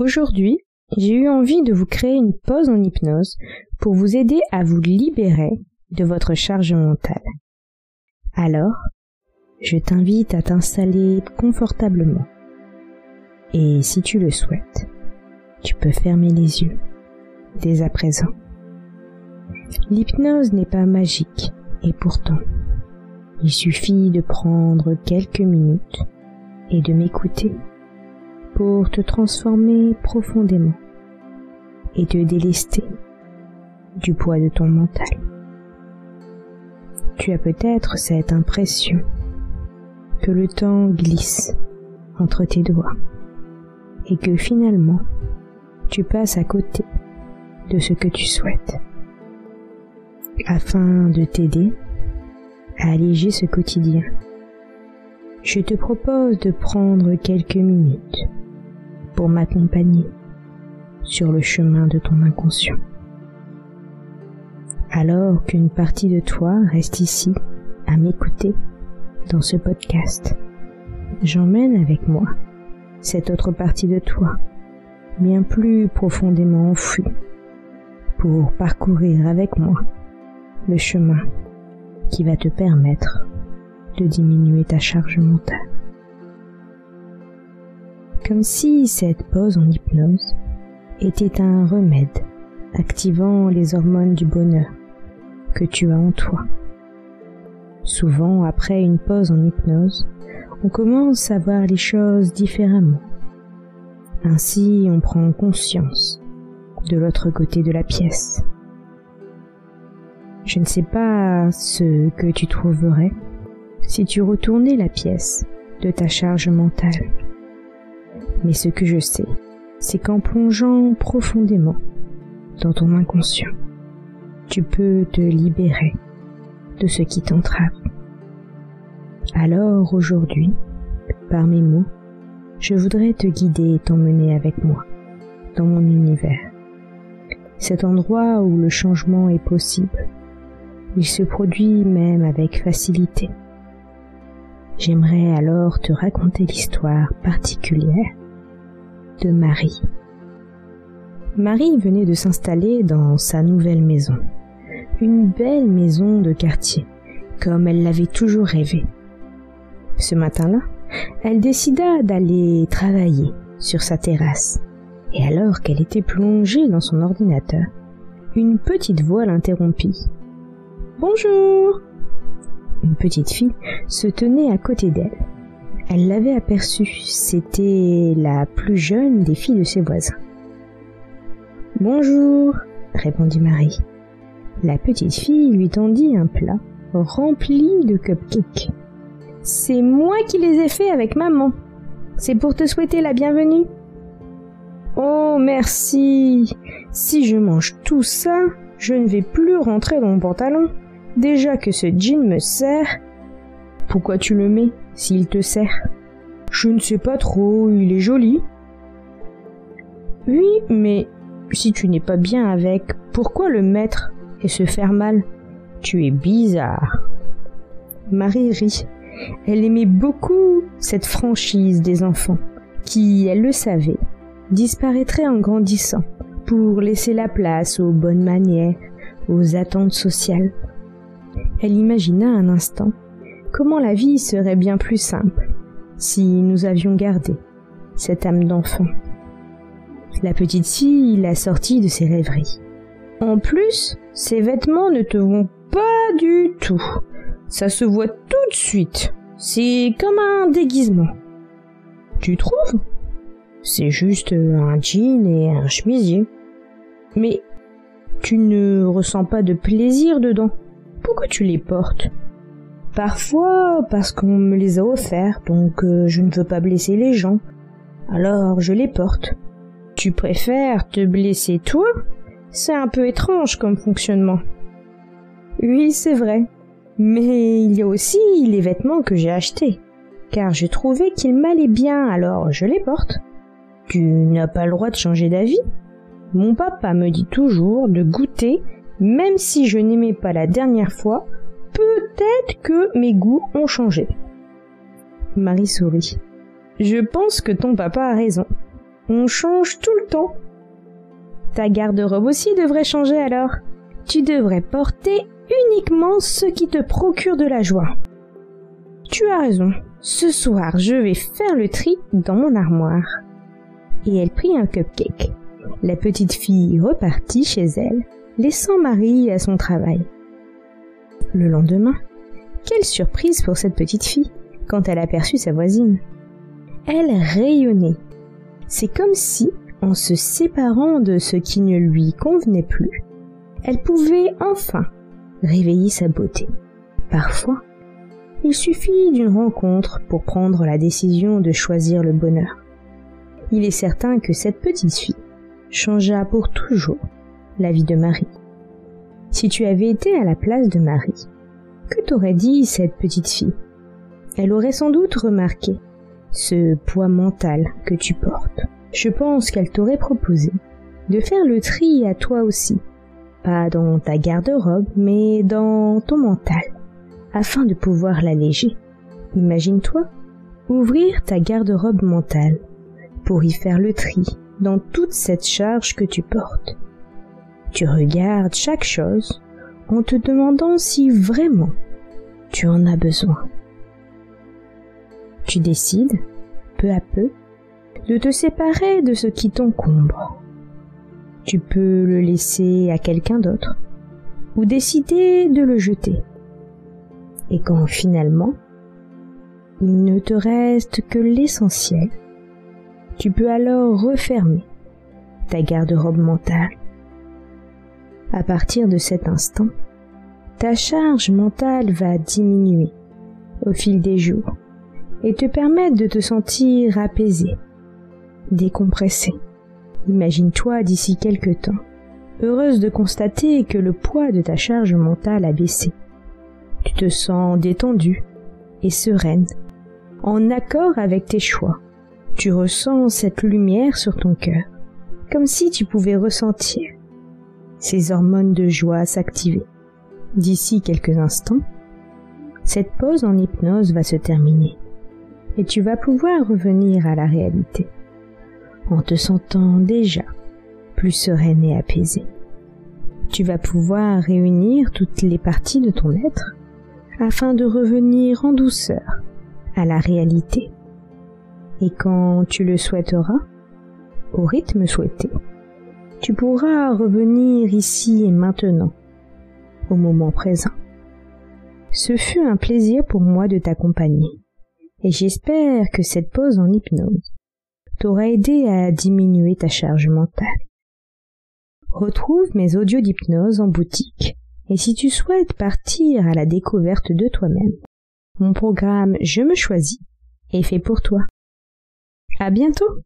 Aujourd'hui, j'ai eu envie de vous créer une pause en hypnose pour vous aider à vous libérer de votre charge mentale. Alors, je t'invite à t'installer confortablement. Et si tu le souhaites, tu peux fermer les yeux dès à présent. L'hypnose n'est pas magique et pourtant, il suffit de prendre quelques minutes et de m'écouter pour te transformer profondément et te délester du poids de ton mental. Tu as peut-être cette impression que le temps glisse entre tes doigts et que finalement tu passes à côté de ce que tu souhaites. Afin de t'aider à alléger ce quotidien, je te propose de prendre quelques minutes pour m'accompagner sur le chemin de ton inconscient. Alors qu'une partie de toi reste ici à m'écouter dans ce podcast, j'emmène avec moi cette autre partie de toi, bien plus profondément enfouie, pour parcourir avec moi le chemin qui va te permettre de diminuer ta charge mentale comme si cette pause en hypnose était un remède activant les hormones du bonheur que tu as en toi. Souvent, après une pause en hypnose, on commence à voir les choses différemment. Ainsi, on prend conscience de l'autre côté de la pièce. Je ne sais pas ce que tu trouverais si tu retournais la pièce de ta charge mentale. Mais ce que je sais, c'est qu'en plongeant profondément dans ton inconscient, tu peux te libérer de ce qui t'entrave. Alors aujourd'hui, par mes mots, je voudrais te guider et t'emmener avec moi dans mon univers. Cet endroit où le changement est possible. Il se produit même avec facilité. J'aimerais alors te raconter l'histoire particulière Marie. Marie venait de s'installer dans sa nouvelle maison. Une belle maison de quartier, comme elle l'avait toujours rêvé. Ce matin-là, elle décida d'aller travailler sur sa terrasse. Et alors qu'elle était plongée dans son ordinateur, une petite voix l'interrompit. Bonjour Une petite fille se tenait à côté d'elle. Elle l'avait aperçue, c'était la plus jeune des filles de ses voisins. Bonjour, répondit Marie. La petite fille lui tendit un plat rempli de cupcakes. C'est moi qui les ai faits avec maman. C'est pour te souhaiter la bienvenue. Oh, merci. Si je mange tout ça, je ne vais plus rentrer dans mon pantalon. Déjà que ce jean me sert. Pourquoi tu le mets? S'il te sert. Je ne sais pas trop, il est joli. Oui, mais si tu n'es pas bien avec, pourquoi le mettre et se faire mal? Tu es bizarre. Marie rit. Elle aimait beaucoup cette franchise des enfants, qui, elle le savait, disparaîtrait en grandissant pour laisser la place aux bonnes manières, aux attentes sociales. Elle imagina un instant comment la vie serait bien plus simple si nous avions gardé cette âme d'enfant? La petite fille l'a sortie de ses rêveries. En plus, ses vêtements ne te vont pas du tout. Ça se voit tout de suite. C'est comme un déguisement. Tu trouves? C'est juste un jean et un chemisier. Mais tu ne ressens pas de plaisir dedans. Pourquoi tu les portes? Parfois parce qu'on me les a offerts, donc euh, je ne veux pas blesser les gens. Alors je les porte. Tu préfères te blesser toi? C'est un peu étrange comme fonctionnement. Oui, c'est vrai. Mais il y a aussi les vêtements que j'ai achetés, car je trouvais qu'ils m'allaient bien, alors je les porte. Tu n'as pas le droit de changer d'avis? Mon papa me dit toujours de goûter, même si je n'aimais pas la dernière fois, peut-être que mes goûts ont changé. Marie sourit. Je pense que ton papa a raison. On change tout le temps. Ta garde-robe aussi devrait changer alors. Tu devrais porter uniquement ce qui te procure de la joie. Tu as raison. Ce soir, je vais faire le tri dans mon armoire. Et elle prit un cupcake. La petite fille repartit chez elle, laissant Marie à son travail. Le lendemain, quelle surprise pour cette petite fille quand elle aperçut sa voisine. Elle rayonnait. C'est comme si, en se séparant de ce qui ne lui convenait plus, elle pouvait enfin réveiller sa beauté. Parfois, il suffit d'une rencontre pour prendre la décision de choisir le bonheur. Il est certain que cette petite fille changea pour toujours la vie de Marie. Si tu avais été à la place de Marie, que t'aurait dit cette petite fille? Elle aurait sans doute remarqué ce poids mental que tu portes. Je pense qu'elle t'aurait proposé de faire le tri à toi aussi, pas dans ta garde-robe, mais dans ton mental, afin de pouvoir l'alléger. Imagine-toi ouvrir ta garde-robe mentale pour y faire le tri dans toute cette charge que tu portes. Tu regardes chaque chose en te demandant si vraiment tu en as besoin. Tu décides, peu à peu, de te séparer de ce qui t'encombre. Tu peux le laisser à quelqu'un d'autre ou décider de le jeter. Et quand finalement, il ne te reste que l'essentiel, tu peux alors refermer ta garde-robe mentale. À partir de cet instant, ta charge mentale va diminuer au fil des jours et te permettre de te sentir apaisé, décompressé. Imagine-toi d'ici quelque temps, heureuse de constater que le poids de ta charge mentale a baissé. Tu te sens détendue et sereine, en accord avec tes choix. Tu ressens cette lumière sur ton cœur, comme si tu pouvais ressentir ces hormones de joie s'activer. D'ici quelques instants, cette pause en hypnose va se terminer et tu vas pouvoir revenir à la réalité en te sentant déjà plus sereine et apaisée. Tu vas pouvoir réunir toutes les parties de ton être afin de revenir en douceur à la réalité. Et quand tu le souhaiteras, au rythme souhaité, tu pourras revenir ici et maintenant, au moment présent. Ce fut un plaisir pour moi de t'accompagner, et j'espère que cette pause en hypnose t'aura aidé à diminuer ta charge mentale. Retrouve mes audios d'hypnose en boutique, et si tu souhaites partir à la découverte de toi-même, mon programme Je me choisis est fait pour toi. À bientôt!